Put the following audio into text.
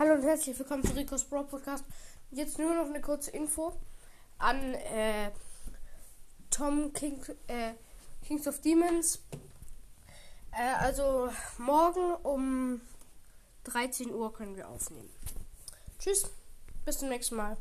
Hallo und herzlich willkommen zu Rico's Bro Podcast. Jetzt nur noch eine kurze Info an äh, Tom King, äh, Kings of Demons. Äh, also morgen um 13 Uhr können wir aufnehmen. Tschüss, bis zum nächsten Mal.